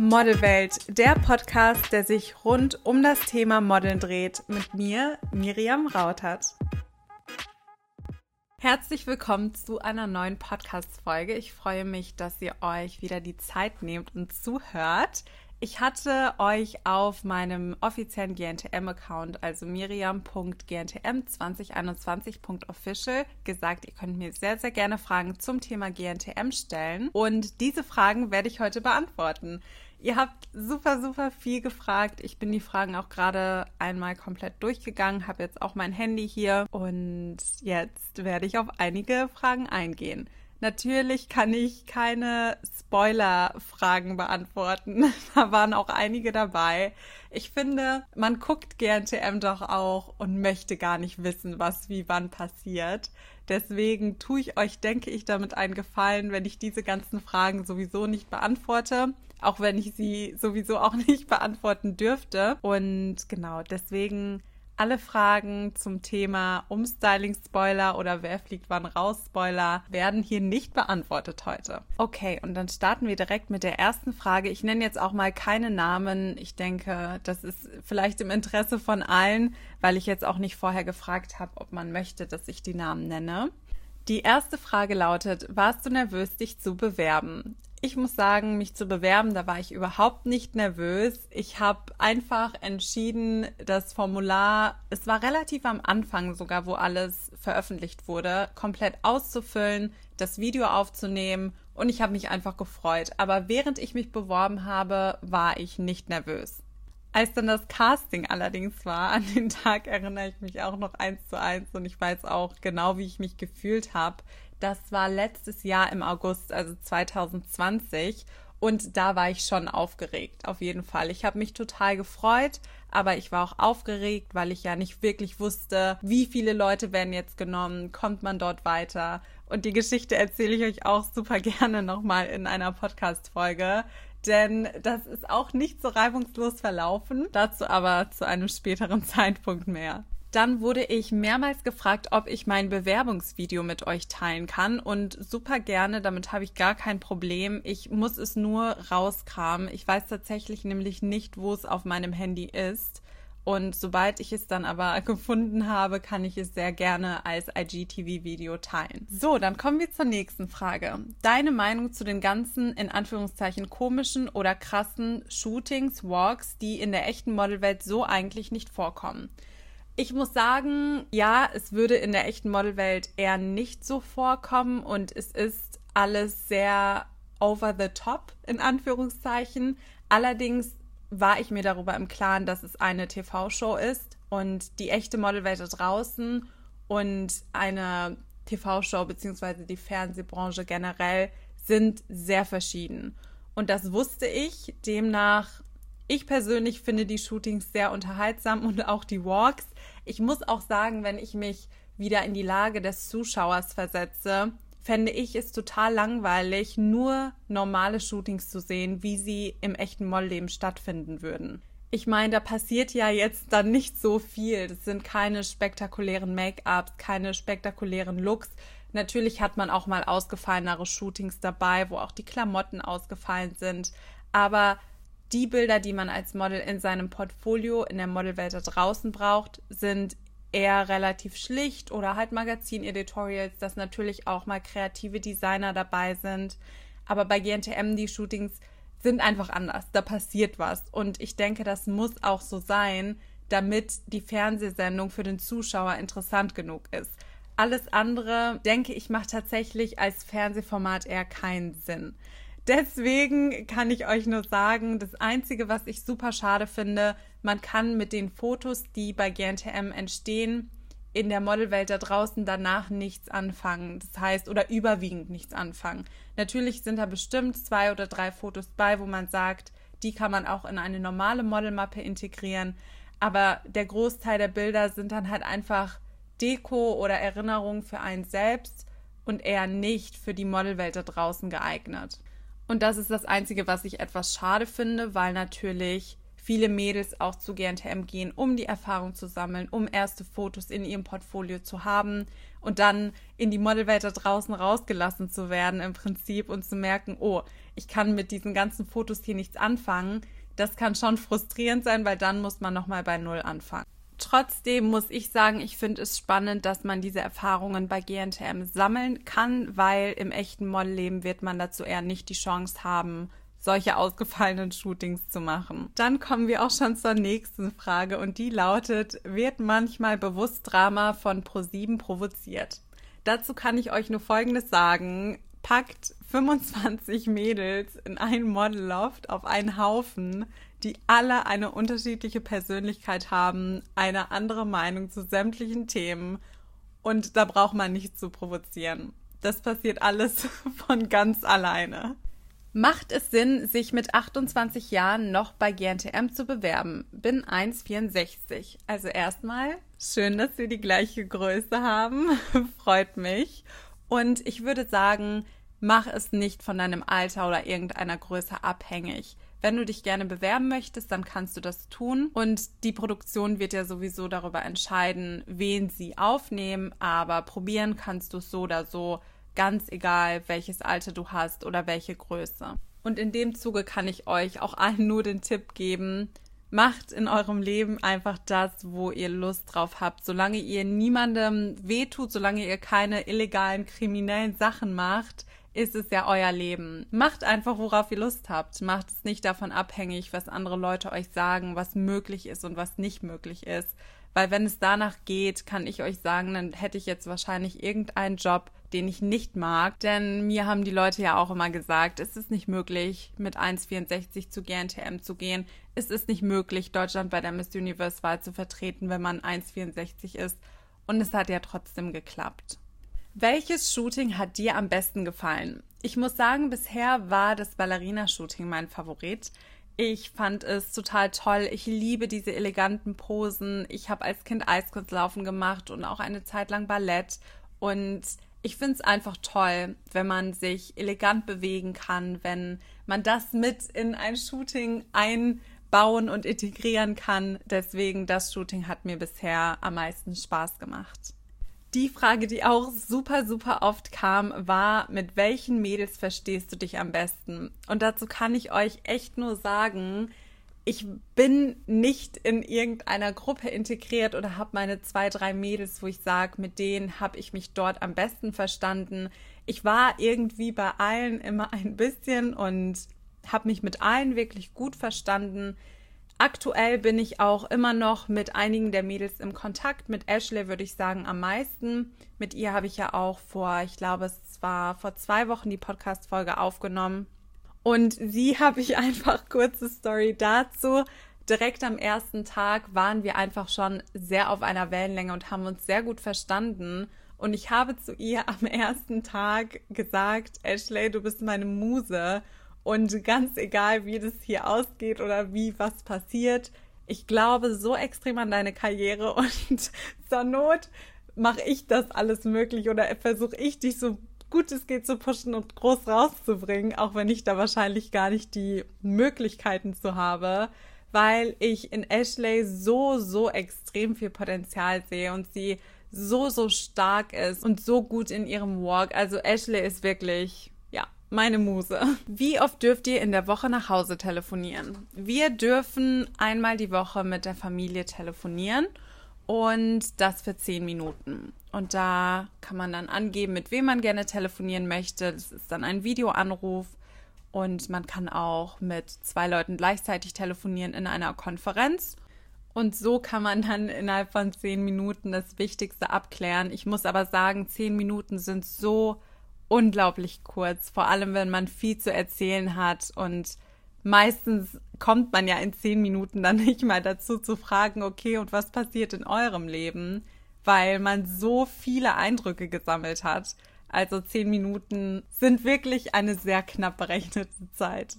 Modelwelt, der Podcast, der sich rund um das Thema Modeln dreht, mit mir, Miriam Rautert. Herzlich willkommen zu einer neuen Podcast-Folge. Ich freue mich, dass ihr euch wieder die Zeit nehmt und zuhört. Ich hatte euch auf meinem offiziellen GNTM-Account, also miriam.gntm2021.official, gesagt, ihr könnt mir sehr, sehr gerne Fragen zum Thema GNTM stellen. Und diese Fragen werde ich heute beantworten. Ihr habt super, super viel gefragt. Ich bin die Fragen auch gerade einmal komplett durchgegangen, habe jetzt auch mein Handy hier und jetzt werde ich auf einige Fragen eingehen. Natürlich kann ich keine Spoiler-Fragen beantworten. Da waren auch einige dabei. Ich finde, man guckt GNTM doch auch und möchte gar nicht wissen, was wie wann passiert. Deswegen tue ich euch, denke ich, damit einen Gefallen, wenn ich diese ganzen Fragen sowieso nicht beantworte auch wenn ich sie sowieso auch nicht beantworten dürfte. Und genau, deswegen alle Fragen zum Thema Umstyling-Spoiler oder wer fliegt wann raus Spoiler werden hier nicht beantwortet heute. Okay, und dann starten wir direkt mit der ersten Frage. Ich nenne jetzt auch mal keine Namen. Ich denke, das ist vielleicht im Interesse von allen, weil ich jetzt auch nicht vorher gefragt habe, ob man möchte, dass ich die Namen nenne. Die erste Frage lautet, warst du nervös, dich zu bewerben? Ich muss sagen, mich zu bewerben, da war ich überhaupt nicht nervös. Ich habe einfach entschieden, das Formular, es war relativ am Anfang sogar, wo alles veröffentlicht wurde, komplett auszufüllen, das Video aufzunehmen und ich habe mich einfach gefreut. Aber während ich mich beworben habe, war ich nicht nervös. Als dann das Casting allerdings war, an den Tag erinnere ich mich auch noch eins zu eins und ich weiß auch genau, wie ich mich gefühlt habe. Das war letztes Jahr im August, also 2020. Und da war ich schon aufgeregt, auf jeden Fall. Ich habe mich total gefreut, aber ich war auch aufgeregt, weil ich ja nicht wirklich wusste, wie viele Leute werden jetzt genommen, kommt man dort weiter. Und die Geschichte erzähle ich euch auch super gerne nochmal in einer Podcast-Folge. Denn das ist auch nicht so reibungslos verlaufen. Dazu aber zu einem späteren Zeitpunkt mehr. Dann wurde ich mehrmals gefragt, ob ich mein Bewerbungsvideo mit euch teilen kann und super gerne, damit habe ich gar kein Problem. Ich muss es nur rauskramen. Ich weiß tatsächlich nämlich nicht, wo es auf meinem Handy ist. Und sobald ich es dann aber gefunden habe, kann ich es sehr gerne als IGTV-Video teilen. So, dann kommen wir zur nächsten Frage. Deine Meinung zu den ganzen, in Anführungszeichen, komischen oder krassen Shootings, Walks, die in der echten Modelwelt so eigentlich nicht vorkommen. Ich muss sagen, ja, es würde in der echten Modelwelt eher nicht so vorkommen und es ist alles sehr over the top, in Anführungszeichen. Allerdings war ich mir darüber im Klaren, dass es eine TV-Show ist und die echte Modelwelt da draußen und eine TV-Show bzw. die Fernsehbranche generell sind sehr verschieden. Und das wusste ich. Demnach ich persönlich finde die Shootings sehr unterhaltsam und auch die Walks. Ich muss auch sagen, wenn ich mich wieder in die Lage des Zuschauers versetze, fände ich es total langweilig, nur normale Shootings zu sehen, wie sie im echten Modellleben stattfinden würden. Ich meine, da passiert ja jetzt dann nicht so viel. Das sind keine spektakulären Make-ups, keine spektakulären Looks. Natürlich hat man auch mal ausgefallenere Shootings dabei, wo auch die Klamotten ausgefallen sind. Aber die Bilder, die man als Model in seinem Portfolio in der Modelwelt da draußen braucht, sind eher relativ schlicht oder halt Magazin-Editorials, dass natürlich auch mal kreative Designer dabei sind. Aber bei GNTM die Shootings sind einfach anders. Da passiert was. Und ich denke, das muss auch so sein, damit die Fernsehsendung für den Zuschauer interessant genug ist. Alles andere, denke ich, macht tatsächlich als Fernsehformat eher keinen Sinn. Deswegen kann ich euch nur sagen, das Einzige, was ich super schade finde, man kann mit den Fotos, die bei GNTM entstehen, in der Modelwelt da draußen danach nichts anfangen. Das heißt, oder überwiegend nichts anfangen. Natürlich sind da bestimmt zwei oder drei Fotos bei, wo man sagt, die kann man auch in eine normale Modelmappe integrieren. Aber der Großteil der Bilder sind dann halt einfach Deko oder Erinnerungen für einen selbst und eher nicht für die Modelwelt da draußen geeignet. Und das ist das Einzige, was ich etwas schade finde, weil natürlich viele Mädels auch zu GNTM gehen, um die Erfahrung zu sammeln, um erste Fotos in ihrem Portfolio zu haben und dann in die Modelwelt da draußen rausgelassen zu werden im Prinzip und zu merken, oh, ich kann mit diesen ganzen Fotos hier nichts anfangen. Das kann schon frustrierend sein, weil dann muss man nochmal bei Null anfangen. Trotzdem muss ich sagen, ich finde es spannend, dass man diese Erfahrungen bei GNTM sammeln kann, weil im echten Modelleben wird man dazu eher nicht die Chance haben, solche ausgefallenen Shootings zu machen. Dann kommen wir auch schon zur nächsten Frage und die lautet, wird manchmal bewusst Drama von Pro7 provoziert? Dazu kann ich euch nur Folgendes sagen. Packt 25 Mädels in ein Modelloft auf einen Haufen, die alle eine unterschiedliche Persönlichkeit haben, eine andere Meinung zu sämtlichen Themen und da braucht man nicht zu provozieren. Das passiert alles von ganz alleine. Macht es Sinn, sich mit 28 Jahren noch bei GNTM zu bewerben? Bin 1,64. Also erstmal schön, dass wir die gleiche Größe haben. Freut mich. Und ich würde sagen, mach es nicht von deinem Alter oder irgendeiner Größe abhängig. Wenn du dich gerne bewerben möchtest, dann kannst du das tun. Und die Produktion wird ja sowieso darüber entscheiden, wen sie aufnehmen. Aber probieren kannst du es so oder so, ganz egal, welches Alter du hast oder welche Größe. Und in dem Zuge kann ich euch auch allen nur den Tipp geben, macht in eurem Leben einfach das, wo ihr Lust drauf habt. Solange ihr niemandem wehtut, solange ihr keine illegalen, kriminellen Sachen macht, ist es ja euer Leben. Macht einfach, worauf ihr Lust habt. Macht es nicht davon abhängig, was andere Leute euch sagen, was möglich ist und was nicht möglich ist. Weil wenn es danach geht, kann ich euch sagen, dann hätte ich jetzt wahrscheinlich irgendeinen Job, den ich nicht mag. Denn mir haben die Leute ja auch immer gesagt, es ist nicht möglich, mit 1,64 zu GNTM zu gehen. Es ist nicht möglich, Deutschland bei der Miss Universe-Wahl zu vertreten, wenn man 1,64 ist. Und es hat ja trotzdem geklappt. Welches Shooting hat dir am besten gefallen? Ich muss sagen, bisher war das Ballerina-Shooting mein Favorit. Ich fand es total toll. Ich liebe diese eleganten Posen. Ich habe als Kind Eiskunstlaufen gemacht und auch eine Zeit lang Ballett. Und ich finde es einfach toll, wenn man sich elegant bewegen kann, wenn man das mit in ein Shooting einbauen und integrieren kann. Deswegen, das Shooting hat mir bisher am meisten Spaß gemacht. Die Frage, die auch super, super oft kam, war, mit welchen Mädels verstehst du dich am besten? Und dazu kann ich euch echt nur sagen, ich bin nicht in irgendeiner Gruppe integriert oder habe meine zwei, drei Mädels, wo ich sage, mit denen habe ich mich dort am besten verstanden. Ich war irgendwie bei allen immer ein bisschen und habe mich mit allen wirklich gut verstanden. Aktuell bin ich auch immer noch mit einigen der Mädels im Kontakt. Mit Ashley würde ich sagen am meisten. Mit ihr habe ich ja auch vor, ich glaube, es war vor zwei Wochen die Podcast-Folge aufgenommen. Und sie habe ich einfach kurze Story dazu. Direkt am ersten Tag waren wir einfach schon sehr auf einer Wellenlänge und haben uns sehr gut verstanden. Und ich habe zu ihr am ersten Tag gesagt, Ashley, du bist meine Muse. Und ganz egal, wie das hier ausgeht oder wie was passiert, ich glaube so extrem an deine Karriere und zur Not mache ich das alles möglich oder versuche ich dich so gut es geht zu pushen und groß rauszubringen, auch wenn ich da wahrscheinlich gar nicht die Möglichkeiten zu habe, weil ich in Ashley so, so extrem viel Potenzial sehe und sie so, so stark ist und so gut in ihrem Walk. Also Ashley ist wirklich meine Muse. Wie oft dürft ihr in der Woche nach Hause telefonieren? Wir dürfen einmal die Woche mit der Familie telefonieren und das für zehn Minuten. Und da kann man dann angeben, mit wem man gerne telefonieren möchte. Das ist dann ein Videoanruf und man kann auch mit zwei Leuten gleichzeitig telefonieren in einer Konferenz. Und so kann man dann innerhalb von zehn Minuten das Wichtigste abklären. Ich muss aber sagen, zehn Minuten sind so unglaublich kurz, vor allem wenn man viel zu erzählen hat und meistens kommt man ja in zehn Minuten dann nicht mal dazu zu fragen, okay, und was passiert in eurem Leben, weil man so viele Eindrücke gesammelt hat. Also zehn Minuten sind wirklich eine sehr knapp berechnete Zeit.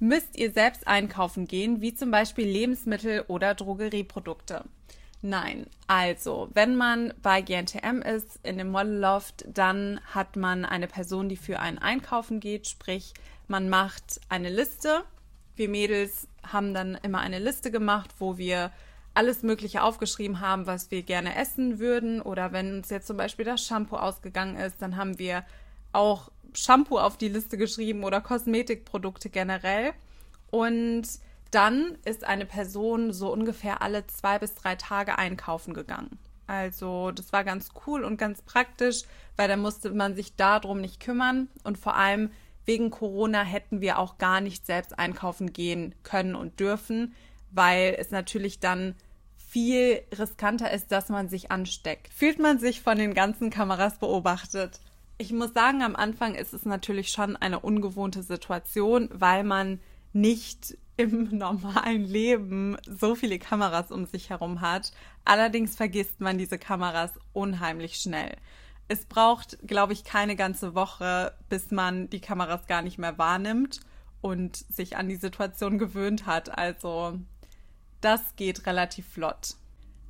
Müsst ihr selbst einkaufen gehen, wie zum Beispiel Lebensmittel oder Drogerieprodukte? Nein, also wenn man bei GNTM ist, in dem Modelloft, dann hat man eine Person, die für einen einkaufen geht, sprich man macht eine Liste Wir Mädels haben dann immer eine Liste gemacht, wo wir alles Mögliche aufgeschrieben haben, was wir gerne essen würden. Oder wenn uns jetzt zum Beispiel das Shampoo ausgegangen ist, dann haben wir auch Shampoo auf die Liste geschrieben oder Kosmetikprodukte generell. Und dann ist eine Person so ungefähr alle zwei bis drei Tage einkaufen gegangen. Also das war ganz cool und ganz praktisch, weil da musste man sich darum nicht kümmern und vor allem wegen Corona hätten wir auch gar nicht selbst einkaufen gehen können und dürfen, weil es natürlich dann viel riskanter ist, dass man sich ansteckt. Fühlt man sich von den ganzen Kameras beobachtet? Ich muss sagen, am Anfang ist es natürlich schon eine ungewohnte Situation, weil man nicht im normalen Leben so viele Kameras um sich herum hat. Allerdings vergisst man diese Kameras unheimlich schnell. Es braucht, glaube ich, keine ganze Woche, bis man die Kameras gar nicht mehr wahrnimmt und sich an die Situation gewöhnt hat. Also das geht relativ flott.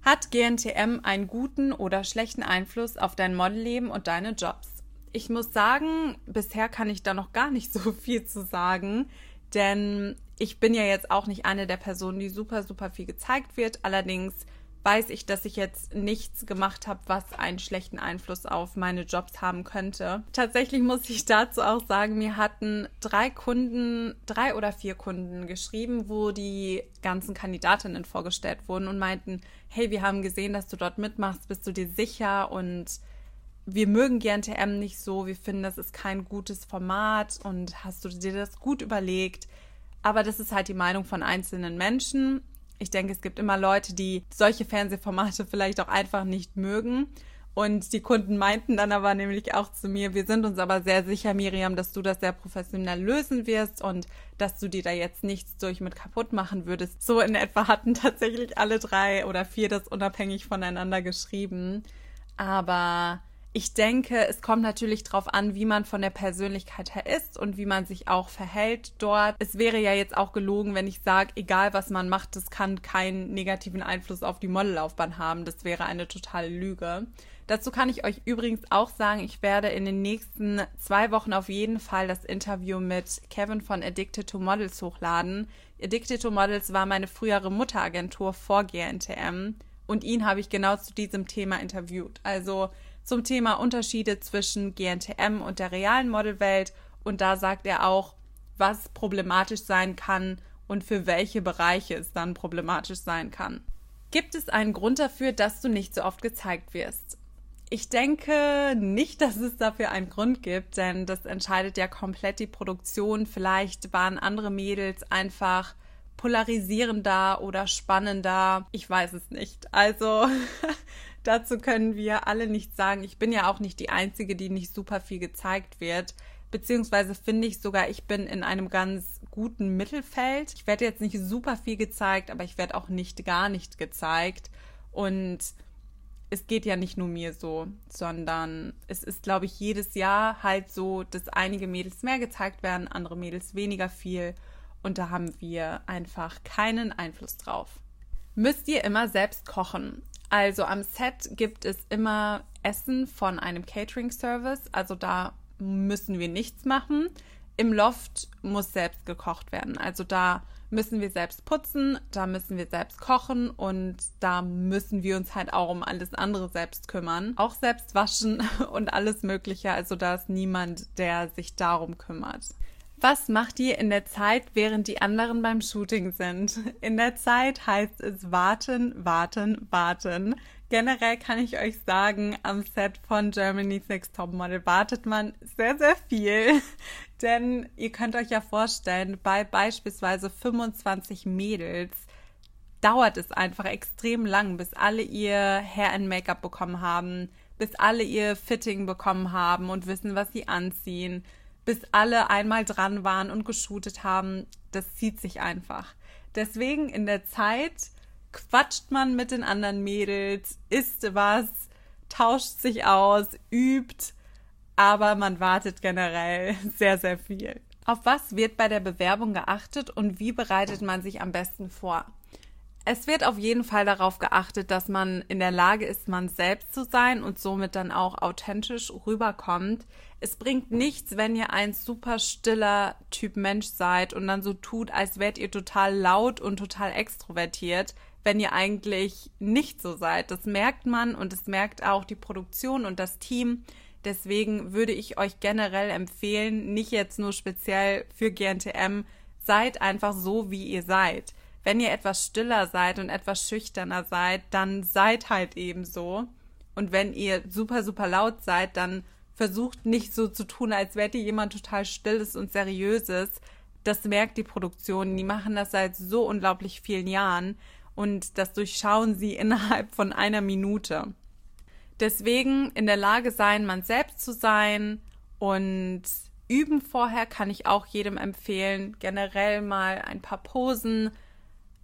Hat GNTM einen guten oder schlechten Einfluss auf dein Modelleben und deine Jobs? Ich muss sagen, bisher kann ich da noch gar nicht so viel zu sagen, denn ich bin ja jetzt auch nicht eine der Personen, die super, super viel gezeigt wird. Allerdings weiß ich, dass ich jetzt nichts gemacht habe, was einen schlechten Einfluss auf meine Jobs haben könnte. Tatsächlich muss ich dazu auch sagen, mir hatten drei Kunden, drei oder vier Kunden geschrieben, wo die ganzen Kandidatinnen vorgestellt wurden und meinten, hey, wir haben gesehen, dass du dort mitmachst, bist du dir sicher und wir mögen GNTM nicht so, wir finden, das ist kein gutes Format und hast du dir das gut überlegt? Aber das ist halt die Meinung von einzelnen Menschen ich denke, es gibt immer Leute, die solche Fernsehformate vielleicht auch einfach nicht mögen. Und die Kunden meinten dann aber nämlich auch zu mir, wir sind uns aber sehr sicher, Miriam, dass du das sehr professionell lösen wirst und dass du dir da jetzt nichts durch mit kaputt machen würdest. So in etwa hatten tatsächlich alle drei oder vier das unabhängig voneinander geschrieben. Aber ich denke, es kommt natürlich darauf an, wie man von der Persönlichkeit her ist und wie man sich auch verhält dort. Es wäre ja jetzt auch gelogen, wenn ich sage, egal was man macht, das kann keinen negativen Einfluss auf die Modellaufbahn haben. Das wäre eine totale Lüge. Dazu kann ich euch übrigens auch sagen, ich werde in den nächsten zwei Wochen auf jeden Fall das Interview mit Kevin von Addicted to Models hochladen. Addicted to Models war meine frühere Mutteragentur vor GNTM und ihn habe ich genau zu diesem Thema interviewt. Also zum Thema Unterschiede zwischen GNTM und der realen Modelwelt und da sagt er auch, was problematisch sein kann und für welche Bereiche es dann problematisch sein kann. Gibt es einen Grund dafür, dass du nicht so oft gezeigt wirst? Ich denke nicht, dass es dafür einen Grund gibt, denn das entscheidet ja komplett die Produktion. Vielleicht waren andere Mädels einfach polarisierender oder spannender. Ich weiß es nicht. Also Dazu können wir alle nichts sagen. Ich bin ja auch nicht die Einzige, die nicht super viel gezeigt wird. Beziehungsweise finde ich sogar, ich bin in einem ganz guten Mittelfeld. Ich werde jetzt nicht super viel gezeigt, aber ich werde auch nicht gar nicht gezeigt. Und es geht ja nicht nur mir so, sondern es ist, glaube ich, jedes Jahr halt so, dass einige Mädels mehr gezeigt werden, andere Mädels weniger viel. Und da haben wir einfach keinen Einfluss drauf. Müsst ihr immer selbst kochen? Also am Set gibt es immer Essen von einem Catering-Service. Also da müssen wir nichts machen. Im Loft muss selbst gekocht werden. Also da müssen wir selbst putzen, da müssen wir selbst kochen und da müssen wir uns halt auch um alles andere selbst kümmern. Auch selbst waschen und alles Mögliche. Also da ist niemand, der sich darum kümmert. Was macht ihr in der Zeit, während die anderen beim Shooting sind? In der Zeit heißt es warten, warten, warten. Generell kann ich euch sagen, am Set von Germany's Next Topmodel wartet man sehr, sehr viel. Denn ihr könnt euch ja vorstellen, bei beispielsweise 25 Mädels dauert es einfach extrem lang, bis alle ihr Hair and Make-up bekommen haben, bis alle ihr Fitting bekommen haben und wissen, was sie anziehen bis alle einmal dran waren und geshootet haben. Das zieht sich einfach. Deswegen in der Zeit quatscht man mit den anderen Mädels, isst was, tauscht sich aus, übt, aber man wartet generell sehr, sehr viel. Auf was wird bei der Bewerbung geachtet und wie bereitet man sich am besten vor? Es wird auf jeden Fall darauf geachtet, dass man in der Lage ist, man selbst zu sein und somit dann auch authentisch rüberkommt. Es bringt nichts, wenn ihr ein super stiller Typ Mensch seid und dann so tut, als wärt ihr total laut und total extrovertiert, wenn ihr eigentlich nicht so seid. Das merkt man und es merkt auch die Produktion und das Team. Deswegen würde ich euch generell empfehlen, nicht jetzt nur speziell für GNTM, seid einfach so, wie ihr seid wenn ihr etwas stiller seid und etwas schüchterner seid, dann seid halt eben so. Und wenn ihr super, super laut seid, dann versucht nicht so zu tun, als wärt ihr jemand total stilles und seriöses. Das merkt die Produktion. Die machen das seit so unglaublich vielen Jahren und das durchschauen sie innerhalb von einer Minute. Deswegen in der Lage sein, man selbst zu sein und üben vorher kann ich auch jedem empfehlen, generell mal ein paar Posen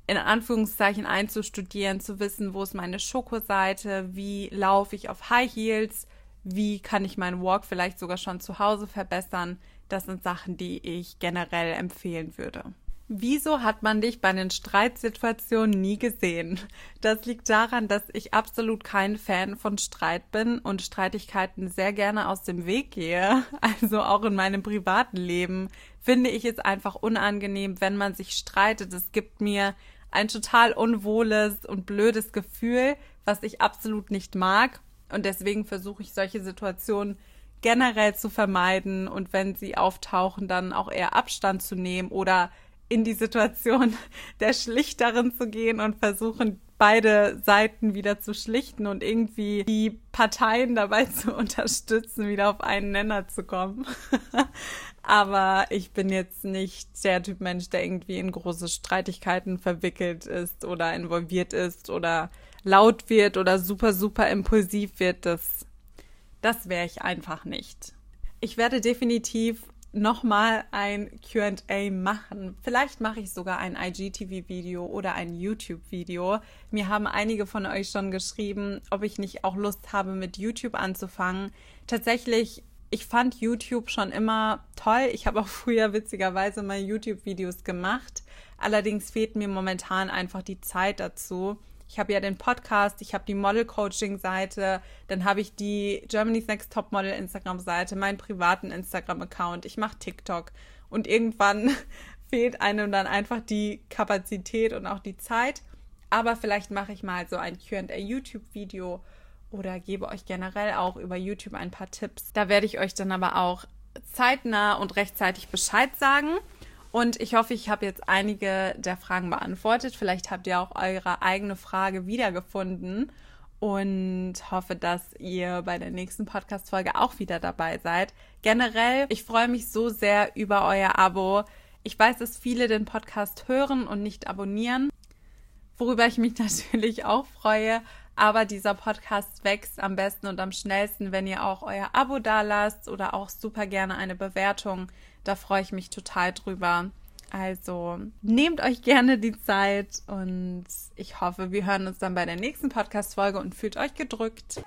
in Anführungszeichen einzustudieren, zu wissen, wo ist meine Schokoseite, wie laufe ich auf High Heels, wie kann ich meinen Walk vielleicht sogar schon zu Hause verbessern. Das sind Sachen, die ich generell empfehlen würde. Wieso hat man dich bei den Streitsituationen nie gesehen? Das liegt daran, dass ich absolut kein Fan von Streit bin und Streitigkeiten sehr gerne aus dem Weg gehe. Also auch in meinem privaten Leben finde ich es einfach unangenehm, wenn man sich streitet. Es gibt mir ein total unwohles und blödes Gefühl, was ich absolut nicht mag. Und deswegen versuche ich solche Situationen generell zu vermeiden und wenn sie auftauchen, dann auch eher Abstand zu nehmen oder in die Situation der Schlichterin zu gehen und versuchen, beide Seiten wieder zu schlichten und irgendwie die Parteien dabei zu unterstützen, wieder auf einen Nenner zu kommen. Aber ich bin jetzt nicht der Typ Mensch, der irgendwie in große Streitigkeiten verwickelt ist oder involviert ist oder laut wird oder super, super impulsiv wird. Das, das wäre ich einfach nicht. Ich werde definitiv nochmal ein QA machen. Vielleicht mache ich sogar ein IGTV-Video oder ein YouTube-Video. Mir haben einige von euch schon geschrieben, ob ich nicht auch Lust habe, mit YouTube anzufangen. Tatsächlich ich fand YouTube schon immer toll. Ich habe auch früher witzigerweise mal YouTube-Videos gemacht. Allerdings fehlt mir momentan einfach die Zeit dazu. Ich habe ja den Podcast, ich habe die Model-Coaching-Seite, dann habe ich die Germany's Next Top Model Instagram-Seite, meinen privaten Instagram-Account, ich mache TikTok und irgendwann fehlt einem dann einfach die Kapazität und auch die Zeit. Aber vielleicht mache ich mal so ein QA YouTube-Video oder gebe euch generell auch über YouTube ein paar Tipps. Da werde ich euch dann aber auch zeitnah und rechtzeitig Bescheid sagen. Und ich hoffe, ich habe jetzt einige der Fragen beantwortet. Vielleicht habt ihr auch eure eigene Frage wiedergefunden und hoffe, dass ihr bei der nächsten Podcast-Folge auch wieder dabei seid. Generell, ich freue mich so sehr über euer Abo. Ich weiß, dass viele den Podcast hören und nicht abonnieren, worüber ich mich natürlich auch freue. Aber dieser Podcast wächst am besten und am schnellsten, wenn ihr auch euer Abo da lasst oder auch super gerne eine Bewertung. Da freue ich mich total drüber. Also nehmt euch gerne die Zeit und ich hoffe, wir hören uns dann bei der nächsten Podcast-Folge und fühlt euch gedrückt.